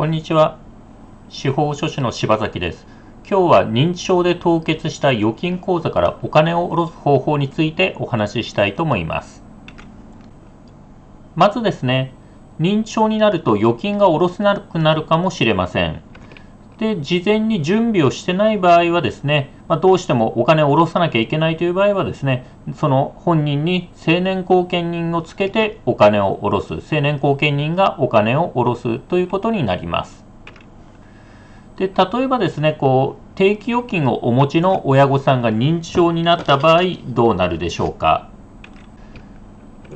こんにちは。司法書士の柴崎です。今日は認知症で凍結した預金口座からお金を下ろす方法についてお話ししたいと思います。まずですね、認知症になると預金が下ろせなくなるかもしれません。で、事前に準備をしてない場合はですね、まあ、どうしてもお金を下ろさなきゃいけないという場合はですね、その本人に成年後見人をつけてお金を下ろす、成年後見人がお金を下ろすということになります。で例えばですね、こう定期預金をお持ちの親御さんが認知症になった場合、どうなるでしょうか。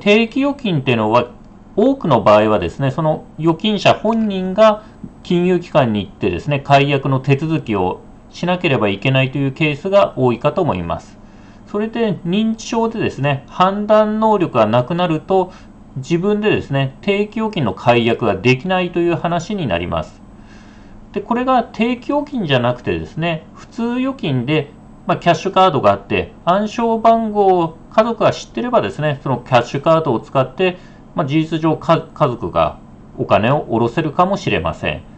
定期預金っていうのは多くの場合はですね、その預金者本人が金融機関に行ってですね、解約の手続きをしなければいけないというケースが多いかと思います。それで認知症でですね、判断能力がなくなると、自分でですね、定期預金の解約ができないという話になります。で、これが定期預金じゃなくてですね、普通預金で、まあ、キャッシュカードがあって、暗証番号を家族が知ってればですね、そのキャッシュカードを使って、まあ、事実上家族がお金を下ろせるかもしれません。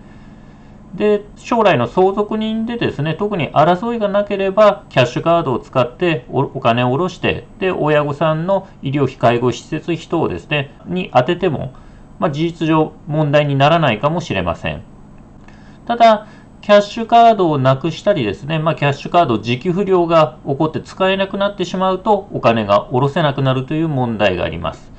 で、将来の相続人でですね、特に争いがなければ、キャッシュカードを使ってお金を下ろして、で、親御さんの医療費、介護施設費等ですね、に当てても、まあ、事実上問題にならないかもしれません。ただ、キャッシュカードをなくしたりですね、まあ、キャッシュカード時期不良が起こって使えなくなってしまうと、お金が下ろせなくなるという問題があります。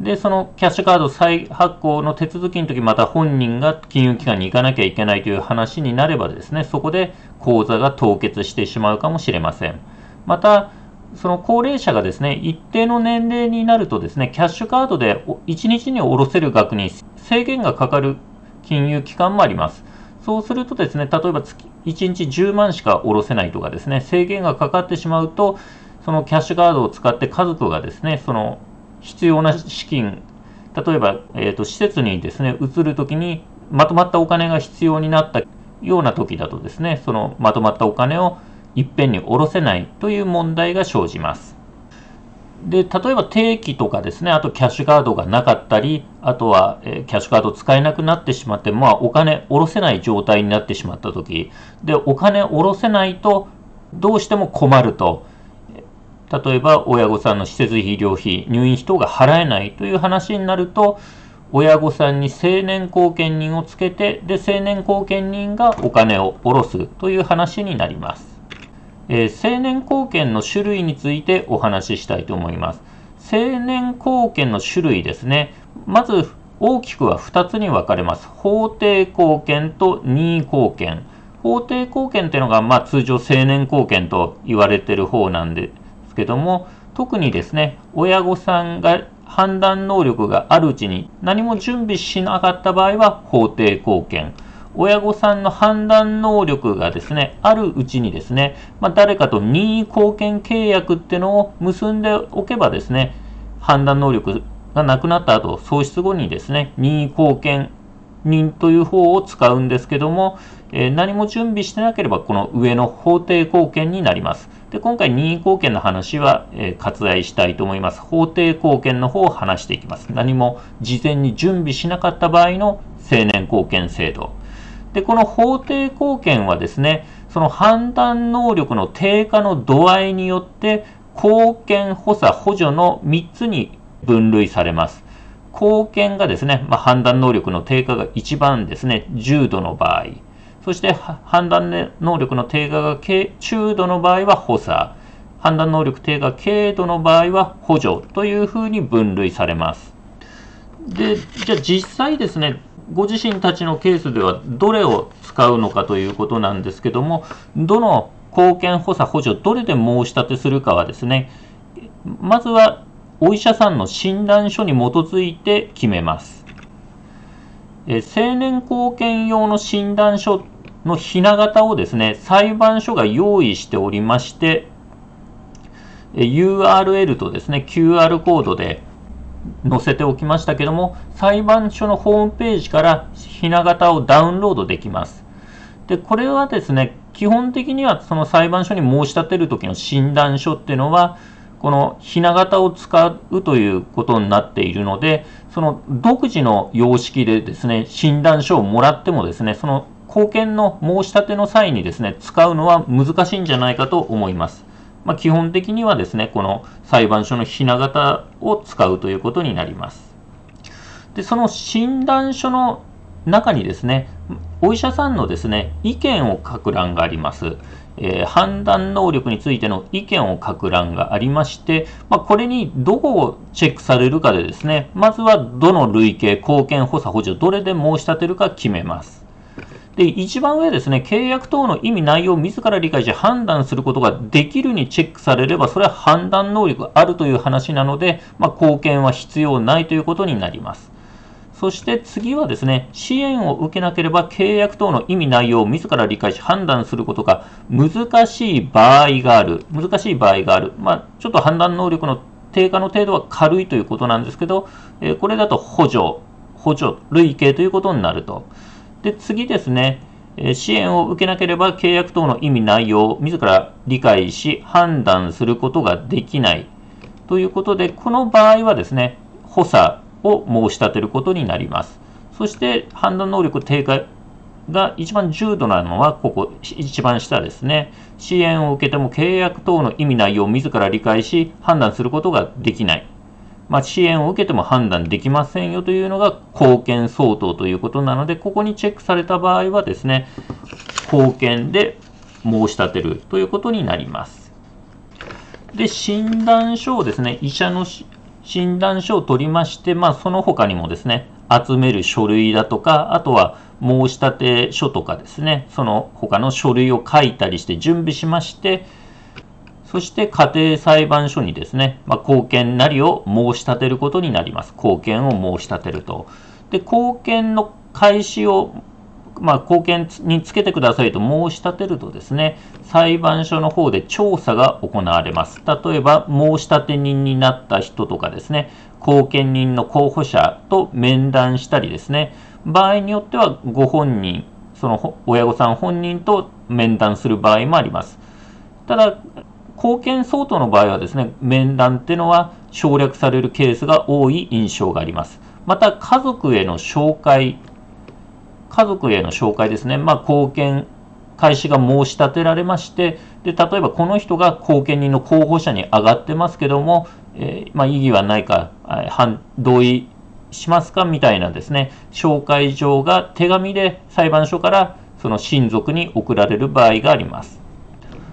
で、そのキャッシュカード再発行の手続きの時、また本人が金融機関に行かなきゃいけないという話になればですね、そこで口座が凍結してしまうかもしれません。また、その高齢者がですね、一定の年齢になるとですね、キャッシュカードで1日に下ろせる額に制限がかかる金融機関もあります。そうするとですね、例えば月1日10万しか下ろせないとかですね、制限がかかってしまうと、そのキャッシュカードを使って家族がですね、その必要な資金、例えば、えーと、施設にですね、移るときにまとまったお金が必要になったような時だとですね、そのまとまったお金をいっぺんに下ろせないという問題が生じます。で、例えば定期とかですね、あとキャッシュカードがなかったり、あとは、えー、キャッシュカード使えなくなってしまって、まあ、お金下ろせない状態になってしまった時で、お金下ろせないとどうしても困ると。例えば親御さんの施設費、医療費、入院費等が払えないという話になると、親御さんに成年後見人をつけて、で、成年後見人がお金を下ろすという話になります。えー、成年後見の種類についてお話ししたいと思います。成年後見の種類ですね。まず大きくは2つに分かれます。法定後見と任意後見。法定後見というのが、まあ、通常成年後見と言われている方なんでですけども、特にですね、親御さんが判断能力があるうちに何も準備しなかった場合は法定貢献。親御さんの判断能力がですね、あるうちにですね、まあ、誰かと任意貢献契約っていうのを結んでおけばですね、判断能力がなくなった後、喪失後にですね、任意貢献人という方を使うんですけども、えー、何も準備してなければこの上の法定貢献になります。で今回、任意貢献の話は、えー、割愛したいと思います。法定貢献の方を話していきます。何も事前に準備しなかった場合の成年貢献制度。で、この法定貢献はですね、その判断能力の低下の度合いによって、貢献補佐補助の3つに分類されます。貢献がですね、まあ、判断能力の低下が一番ですね、重度の場合。そして判断能力の低下が中度の場合は補佐、判断能力低下軽度の場合は補助というふうに分類されます。で、じゃあ実際ですね、ご自身たちのケースではどれを使うのかということなんですけども、どの貢献補佐補助、どれで申し立てするかはですね、まずはお医者さんの診断書に基づいて決めます。え成年後見用の診断書のひな形をですね、裁判所が用意しておりまして、URL とですね、QR コードで載せておきましたけども、裁判所のホームページからひな形をダウンロードできます。で、これはですね、基本的にはその裁判所に申し立てるときの診断書っていうのは、このひな形を使うということになっているので、その独自の様式でですね、診断書をもらってもですね、その貢献の申し立ての際にですね、使うのは難しいんじゃないかと思います。まあ、基本的にはですね、この裁判所のひな形を使うということになります。で、その診断書の中にですね、お医者さんのですね、意見を書く欄があります。えー、判断能力についての意見を書く欄がありまして、まあ、これにどこをチェックされるかでですね、まずはどの類型、貢献、補佐、補助、どれで申し立てるか決めます。で、一番上ですね、契約等の意味、内容を自ら理解し判断することができるにチェックされれば、それは判断能力あるという話なので、まあ、貢献は必要ないということになります。そして次はですね、支援を受けなければ契約等の意味内容を自ら理解し判断することが難しい場合がある。難しい場合がある。まあ、ちょっと判断能力の低下の程度は軽いということなんですけど、えこれだと補助、補助、類型ということになると。で、次ですね、支援を受けなければ契約等の意味内容を自ら理解し判断することができないということで、この場合はですね、補佐を申し立てることになります。そして判断能力低下が一番重度なのは、ここ、一番下ですね。支援を受けても契約等の意味内容を自ら理解し、判断することができない。まあ、支援を受けても判断できませんよというのが貢献相当ということなので、ここにチェックされた場合はですね、貢献で申し立てるということになります。で、診断書をですね、医者の診断書を取りまして、まあ、その他にもですね、集める書類だとか、あとは申し立て書とかですね、その他の書類を書いたりして準備しまして、そして家庭裁判所にですね、まあ、貢献なりを申し立てることになります。貢献を申し立てると。で、貢献の開始をまあ、貢献につけてくださいと申し立てるとですね、裁判所の方で調査が行われます。例えば、申し立て人になった人とかですね、後見人の候補者と面談したりですね、場合によってはご本人、その親御さん本人と面談する場合もあります。ただ、貢献相当の場合はですね、面談っていうのは省略されるケースが多い印象があります。また、家族への紹介家族への紹介ですね、まあ、貢献開始が申し立てられまして、で例えばこの人が後見人の候補者に上がってますけども、えー、まあ、異議はないか、反同意しますかみたいなですね、紹介状が手紙で裁判所からその親族に送られる場合があります。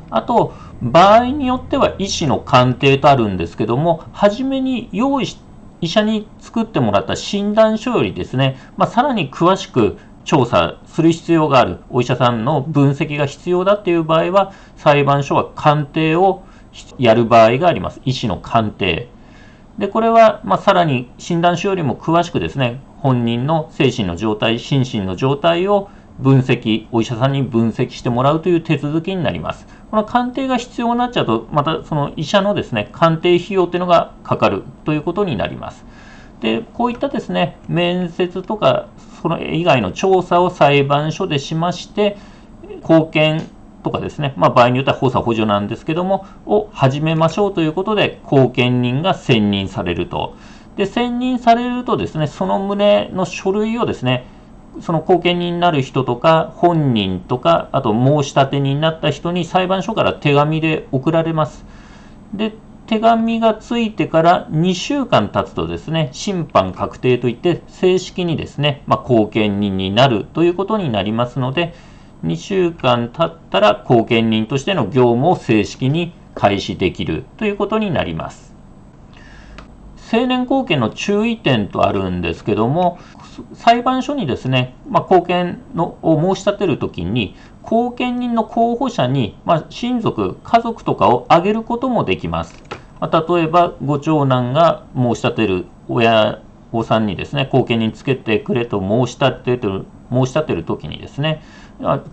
あと、場合によっては医師の鑑定とあるんですけども、初めに用意し医者に作ってもらった診断書よりですね、まあ、さらに詳しく調査する必要がある、お医者さんの分析が必要だっていう場合は、裁判所は鑑定をやる場合があります。医師の鑑定。で、これは、まあ、さらに診断書よりも詳しくですね、本人の精神の状態、心身の状態を分析、お医者さんに分析してもらうという手続きになります。この鑑定が必要になっちゃうと、またその医者のですね、鑑定費用というのがかかるということになります。で、こういったですね、面接とかその以外の調査を裁判所でしまして、貢献とかですね、まあ、場合によっては補佐補助なんですけども、を始めましょうということで、貢献人が選任されると。で、選任されるとですね、その旨の書類をですね、その後見人になる人とか、本人とか、あと申し立て人になった人に裁判所から手紙で送られます。で、手紙がついてから2週間経つとですね、審判確定といって正式にですね、まあ、後見人になるということになりますので、2週間経ったら後見人としての業務を正式に開始できるということになります。成年後見の注意点とあるんですけども、裁判所にですね、まあ、後見のを申し立てるときに、後見人の候補者に、まあ、親族、家族とかを挙げることもできます。まあ、例えば、ご長男が申し立てる親御さんにですね、後見人つけてくれと申し立てる、申し立てるときにですね、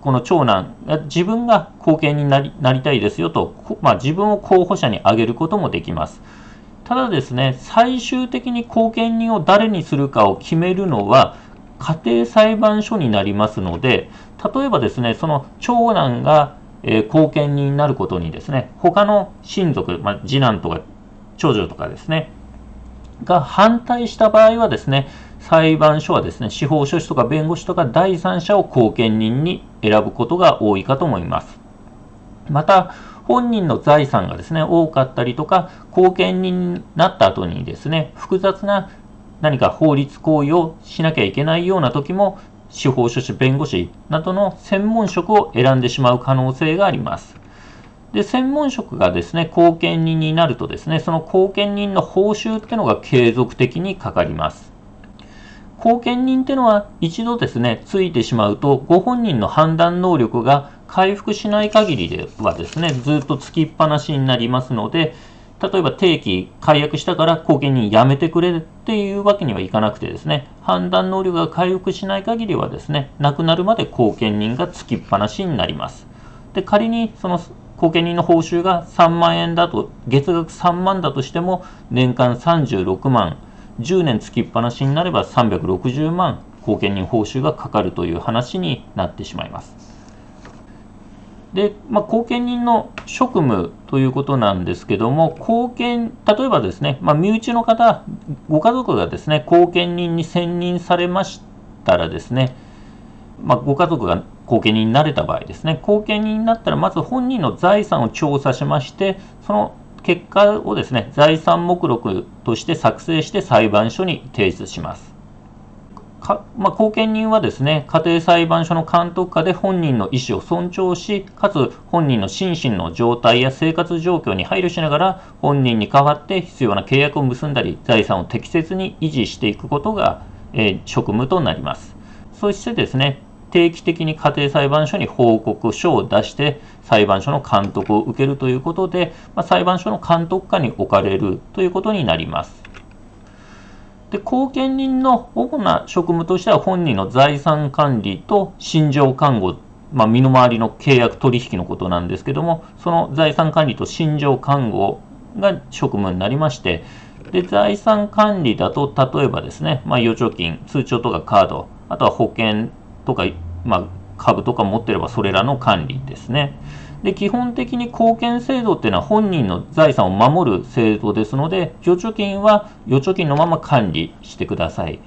この長男、自分が後見になりなりたいですよと、まあ、自分を候補者に挙げることもできます。ただですね、最終的に後見人を誰にするかを決めるのは、家庭裁判所になりますので、例えばですね、その長男がえー、後見人になることにですね、他の親族、まあ、次男とか長女とかですね、が反対した場合はですね、裁判所はですね、司法書士とか弁護士とか第三者を後見人に選ぶことが多いかと思います。また、本人の財産がですね、多かったりとか、後見人になった後にですね、複雑な何か法律行為をしなきゃいけないような時も、司法書士、弁護士などの専門職を選んでしまう可能性があります。で、専門職がですね、後見人になるとですね、その後見人の報酬っていうのが継続的にかかります。後見人っていうのは一度ですね、ついてしまうと、ご本人の判断能力が回復しない限りではですね、ずっとつきっぱなしになりますので、例えば定期解約したから後見人辞めてくれっていうわけにはいかなくてですね、判断能力が回復しない限りはですね、亡くなるまで後見人がつきっぱなしになります。で、仮にその後見人の報酬が3万円だと、月額3万だとしても、年間36万、10年つきっぱなしになれば360万後見人報酬がかかるという話になってしまいます。で、まあ、後見人の職務ということなんですけども、後見、例えばですね、まあ、身内の方、ご家族がですね、後見人に選任されましたらですね、まあ、ご家族が後見人になれた場合ですね、後見人になったら、まず本人の財産を調査しまして、その結果をですね、財産目録として作成して裁判所に提出します。かまあ、後見人はですね、家庭裁判所の監督下で本人の意思を尊重し、かつ本人の心身の状態や生活状況に配慮しながら、本人に代わって必要な契約を結んだり、財産を適切に維持していくことが、えー、職務となります。そしてですね、定期的に家庭裁判所に報告書を出して裁判所の監督を受けるということで、まあ、裁判所の監督下に置かれるということになります。で後見人の主な職務としては本人の財産管理と心情看護、まあ、身の回りの契約取引のことなんですけどもその財産管理と心情看護が職務になりましてで財産管理だと例えばですね、まあ、預貯金通帳とかカードあとは保険とか、まあ、株とか持ってればそれらの管理ですね。で基本的に貢献制度っていうのは本人の財産を守る制度ですので、預貯金は預貯金のまま管理してください。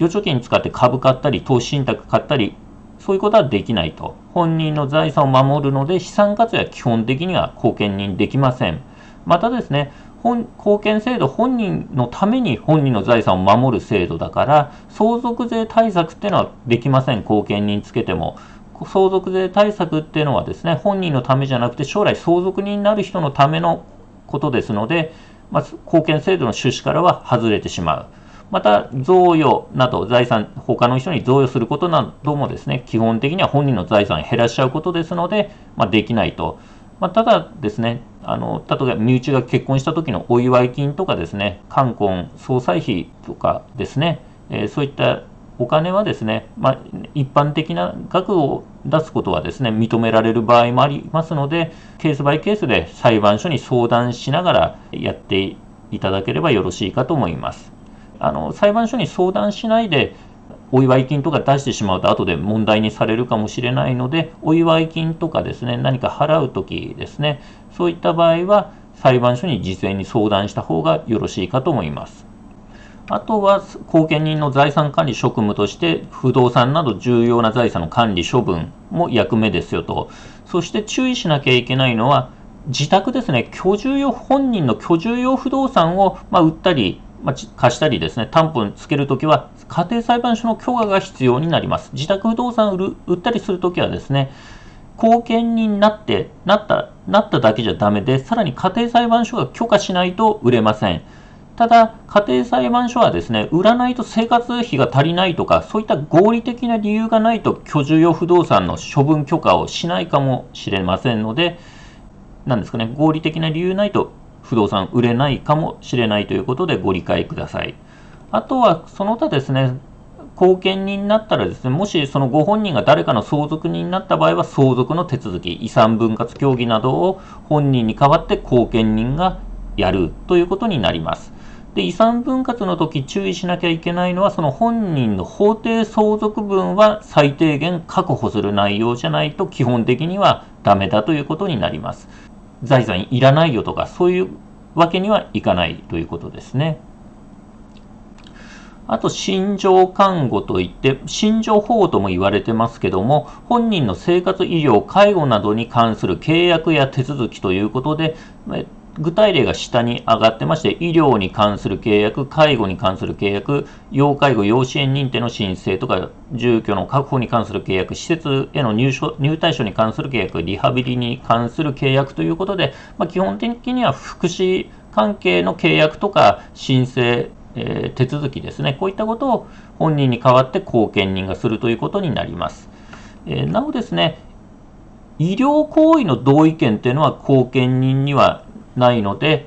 預貯金使って株買ったり、投資信託買ったり、そういうことはできないと。本人の財産を守るので、資産活用は基本的には貢献人できません。またですね、本貢献制度本人のために本人の財産を守る制度だから相続税対策っていうのはできません貢献人つけても相続税対策っていうのはですね本人のためじゃなくて将来相続人になる人のためのことですので、まず貢献制度の趣旨からは外れてしまうまた贈与など財産他の人に贈与することなどもですね基本的には本人の財産を減らしちゃうことですので、まあ、できないと。まあ、ただですね、あの例えば身内が結婚した時のお祝い金とかですね、冠婚葬祭費とかですね、えー、そういったお金はですね、まあ、一般的な額を出すことはですね、認められる場合もありますので、ケースバイケースで裁判所に相談しながらやっていただければよろしいかと思います。あの裁判所に相談しないでお祝い金とか出してしまうと後で問題にされるかもしれないので、お祝い金とかですね、何か払うときですね、そういった場合は裁判所に事前に相談した方がよろしいかと思います。あとは、後見人の財産管理職務として、不動産など重要な財産の管理処分も役目ですよと。そして注意しなきゃいけないのは、自宅ですね、居住用、本人の居住用不動産を、まあ、売ったり、まあ、貸したりですね、担保につけるときは、家庭裁判所の許可が必要になります。自宅不動産売る売ったりするときはですね、後見人になって、なった、なっただけじゃダメで、さらに家庭裁判所が許可しないと売れません。ただ、家庭裁判所はですね、売らないと生活費が足りないとか、そういった合理的な理由がないと居住用不動産の処分許可をしないかもしれませんので、なんですかね、合理的な理由ないと不動産売れないかもしれないということでご理解ください。あとは、その他ですね、後見人になったらですね、もしそのご本人が誰かの相続人になった場合は、相続の手続き、遺産分割協議などを本人に代わって後見人がやるということになります。で、遺産分割の時注意しなきゃいけないのは、その本人の法定相続分は最低限確保する内容じゃないと基本的にはダメだということになります。財産いらないよとか、そういうわけにはいかないということですね。あと、心情看護といって、心情保護とも言われてますけども、本人の生活、医療、介護などに関する契約や手続きということで、具体例が下に上がってまして、医療に関する契約、介護に関する契約、要介護、要支援認定の申請とか、住居の確保に関する契約、施設への入所入退所に関する契約、リハビリに関する契約ということで、まあ、基本的には福祉関係の契約とか申請、えー、手続きですね、こういったことを本人に代わって後見人がするということになります。えー、なおですね、医療行為の同意権というのは後見人にはないので、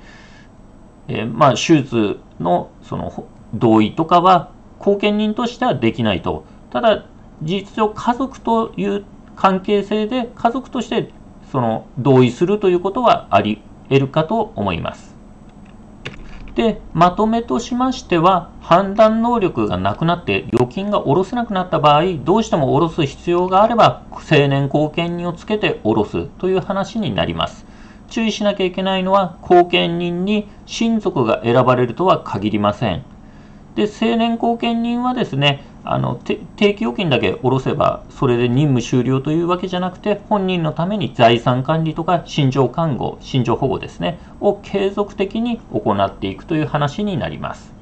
えー、まあ、手術のその同意とかは後見人としてはできないと。ただ、事実上家族という関係性で家族としてその同意するということはあり得るかと思います。で、まとめとしましては、判断能力がなくなって預金が下ろせなくなった場合、どうしても下ろす必要があれば、青年後見人をつけて下ろすという話になります。注意しなきゃいけないのは、後見人に親族が選ばれるとは限りません。で、青年後見人はですね、あの定期預金だけ下ろせばそれで任務終了というわけじゃなくて本人のために財産管理とか心情看護心情保護ですねを継続的に行っていくという話になります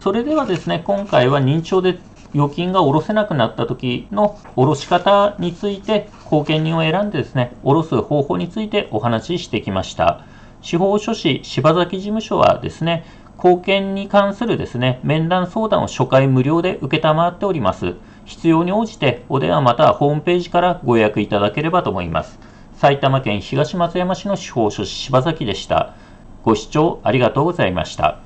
それではですね今回は認知症で預金が下ろせなくなった時の下ろし方について後見人を選んでですね下ろす方法についてお話ししてきました司法書士柴崎事務所はですね貢献に関するですね、面談相談を初回無料で受っております。必要に応じてお電話またはホームページからご予約いただければと思います。埼玉県東松山市の司法書士柴崎でした。ご視聴ありがとうございました。